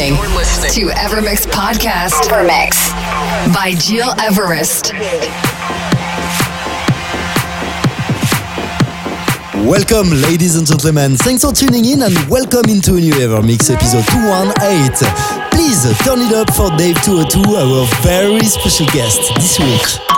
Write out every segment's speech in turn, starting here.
Listening to Evermix Podcast. Evermix by Gil Everest. Welcome, ladies and gentlemen. Thanks for tuning in and welcome into a new Evermix episode 218. Please turn it up for Dave 202, our very special guest this week.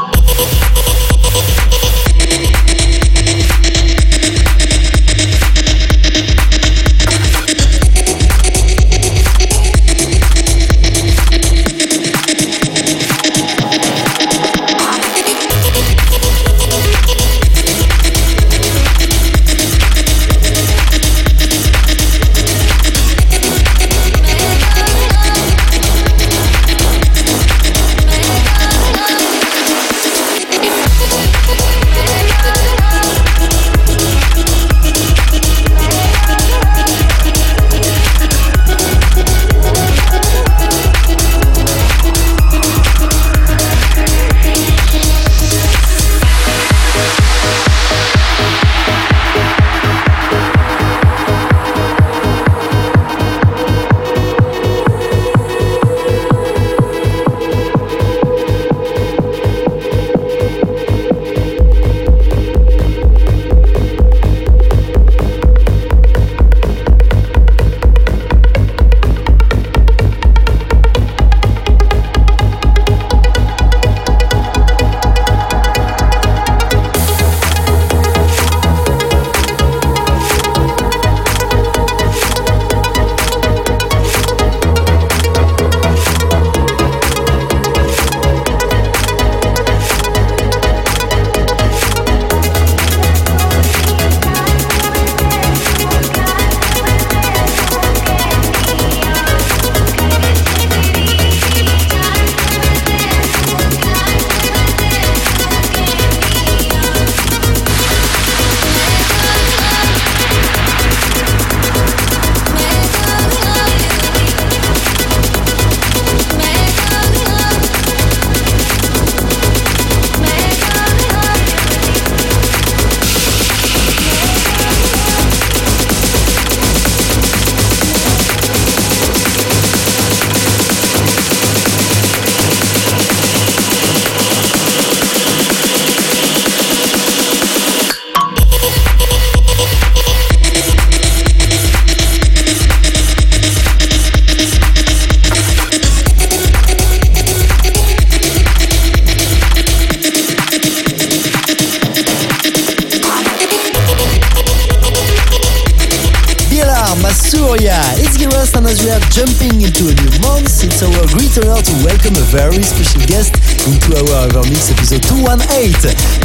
To welcome a very special guest into our Evermix episode 218.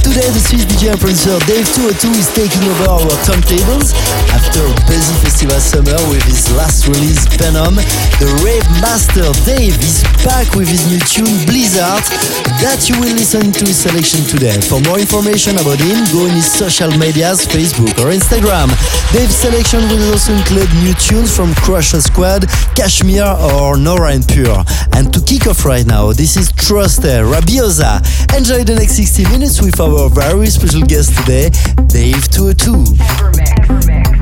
Today, the Swiss DJ and producer Dave 202 is taking over our turntables after a busy festival summer with his last release, Venom. The rave master Dave is back with his new tune, Blizzard, that you will listen to his selection today. For more information about him, go in his social medias, Facebook or Instagram. Dave's selection will also include new tunes from Crusher Squad, Kashmir or Nora En Pure. And to kick off right now, this is Truster Rabiosa. Enjoy the next 60 minutes with our very special guest today, Dave 202.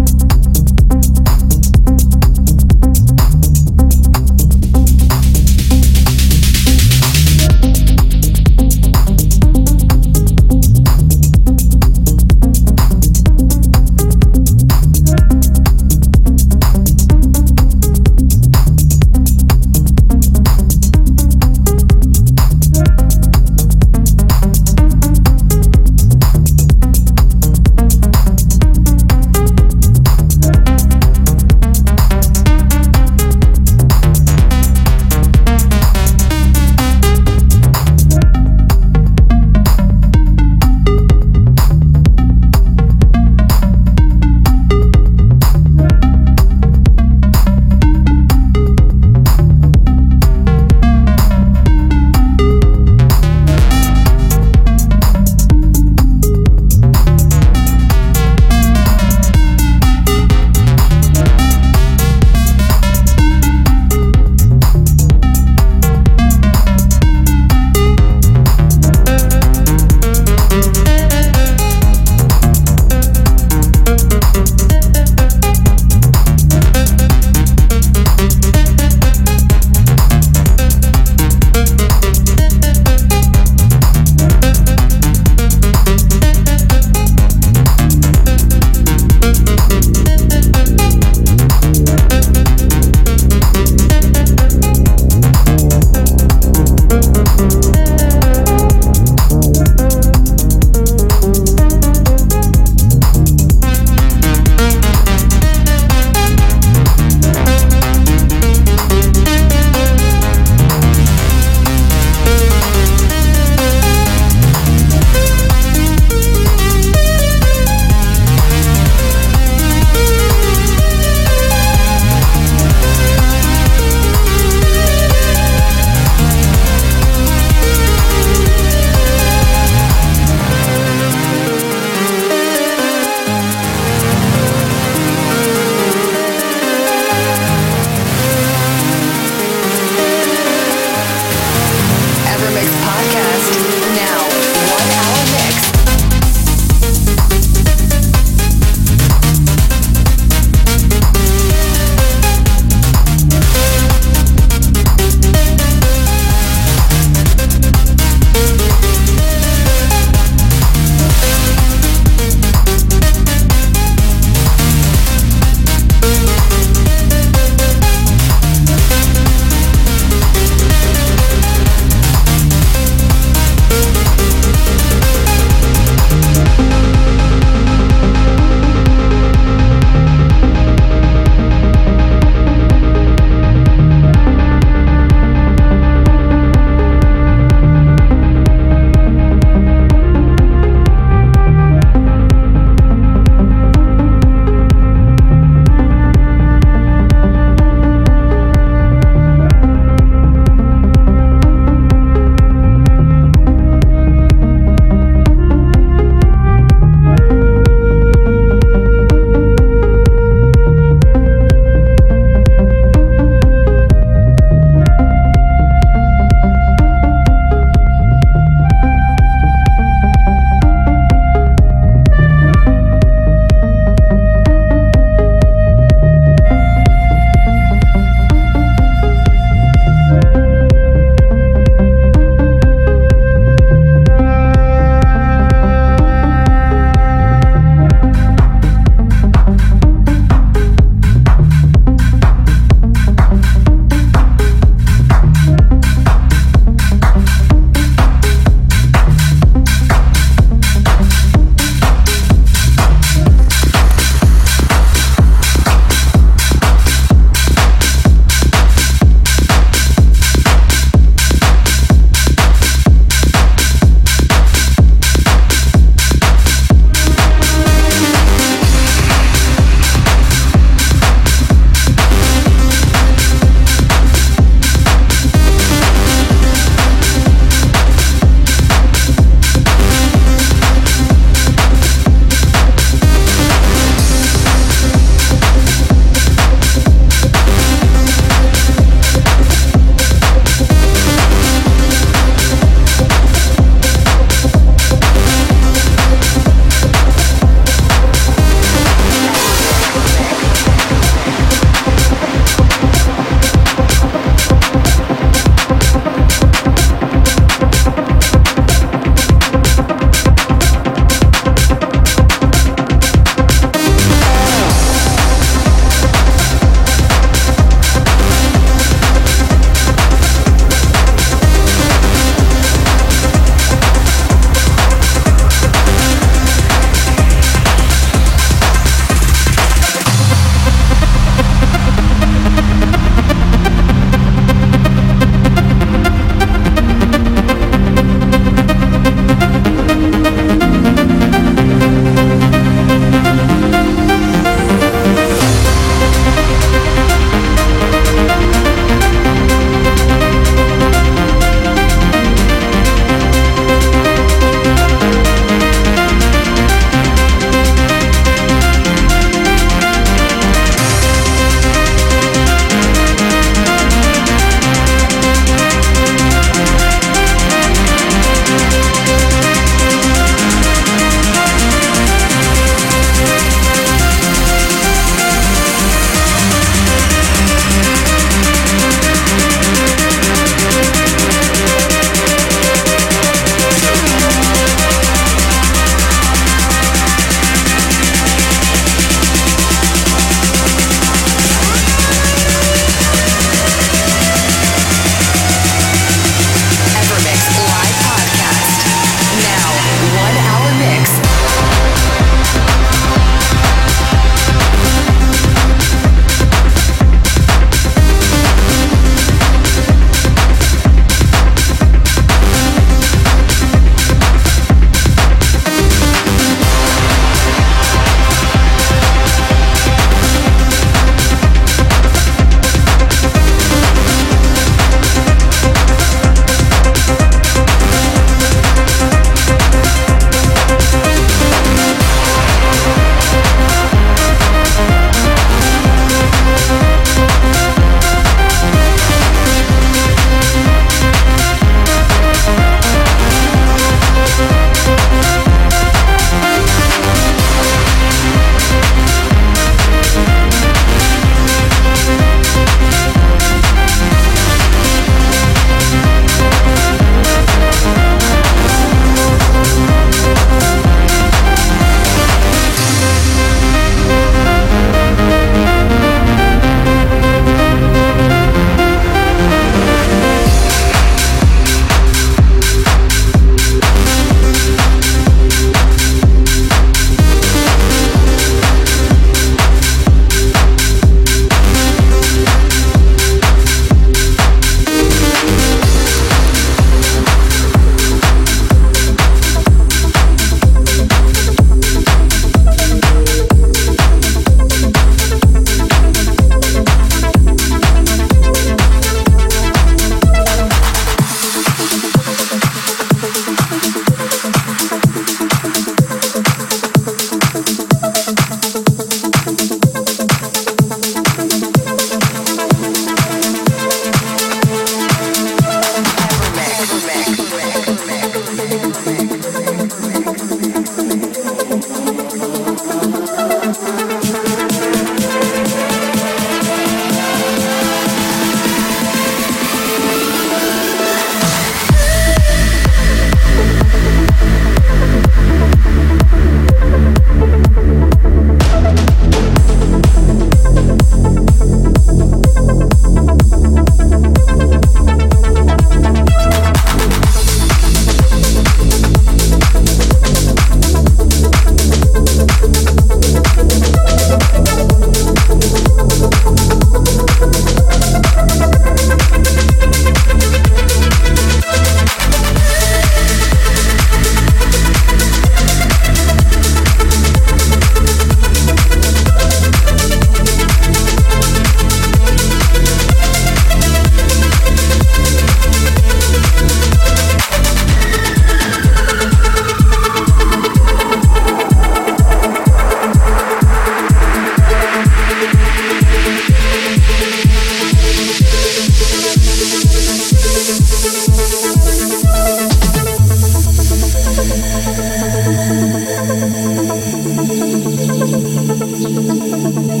Thank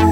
you.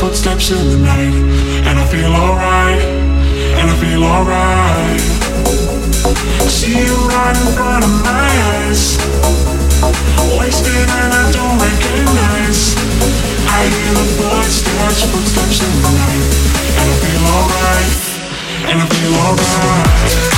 footsteps in the night, and I feel alright, and I feel alright. I see you right in front of my eyes, wasted and I don't recognize. I hear the footsteps, footsteps in the night, and I feel alright, and I feel alright.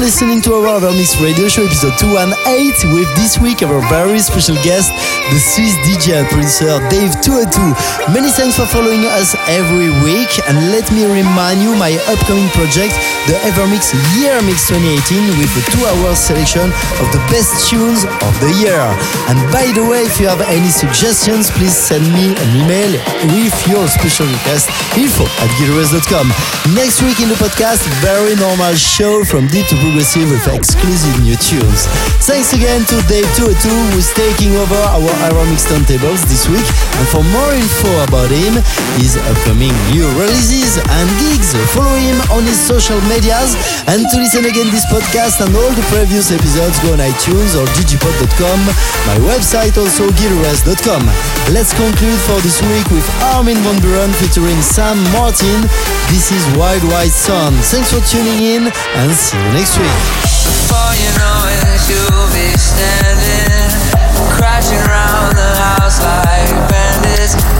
You're listening to our Mix Radio Show episode 218 with this week our very special guest, the Swiss DJ and producer Dave 202. Many thanks for following us every week, and let me remind you my upcoming project, the Evermix Year Mix 2018, with a two-hour selection of the best tunes of the year. And by the way, if you have any suggestions, please send me an email with your special request info at gileverest.com. Next week in the podcast, very normal show from deep to progressive with exclusive new tunes. Thanks again to Dave202 who's taking over our EverMix turntables this week. And for more info about him, his upcoming new releases and gigs, follow him on his social medias. And to listen again this podcast and all the previous episodes, go on iTunes or digipod.com. My website also gileverest.com. Let's conclude for this week with Armin van Buuren featuring Sam Martin. This is Wild White Sun. Thanks for tuning in and see you next week. Before you know it, you'll be standing, crashing around the house like bandits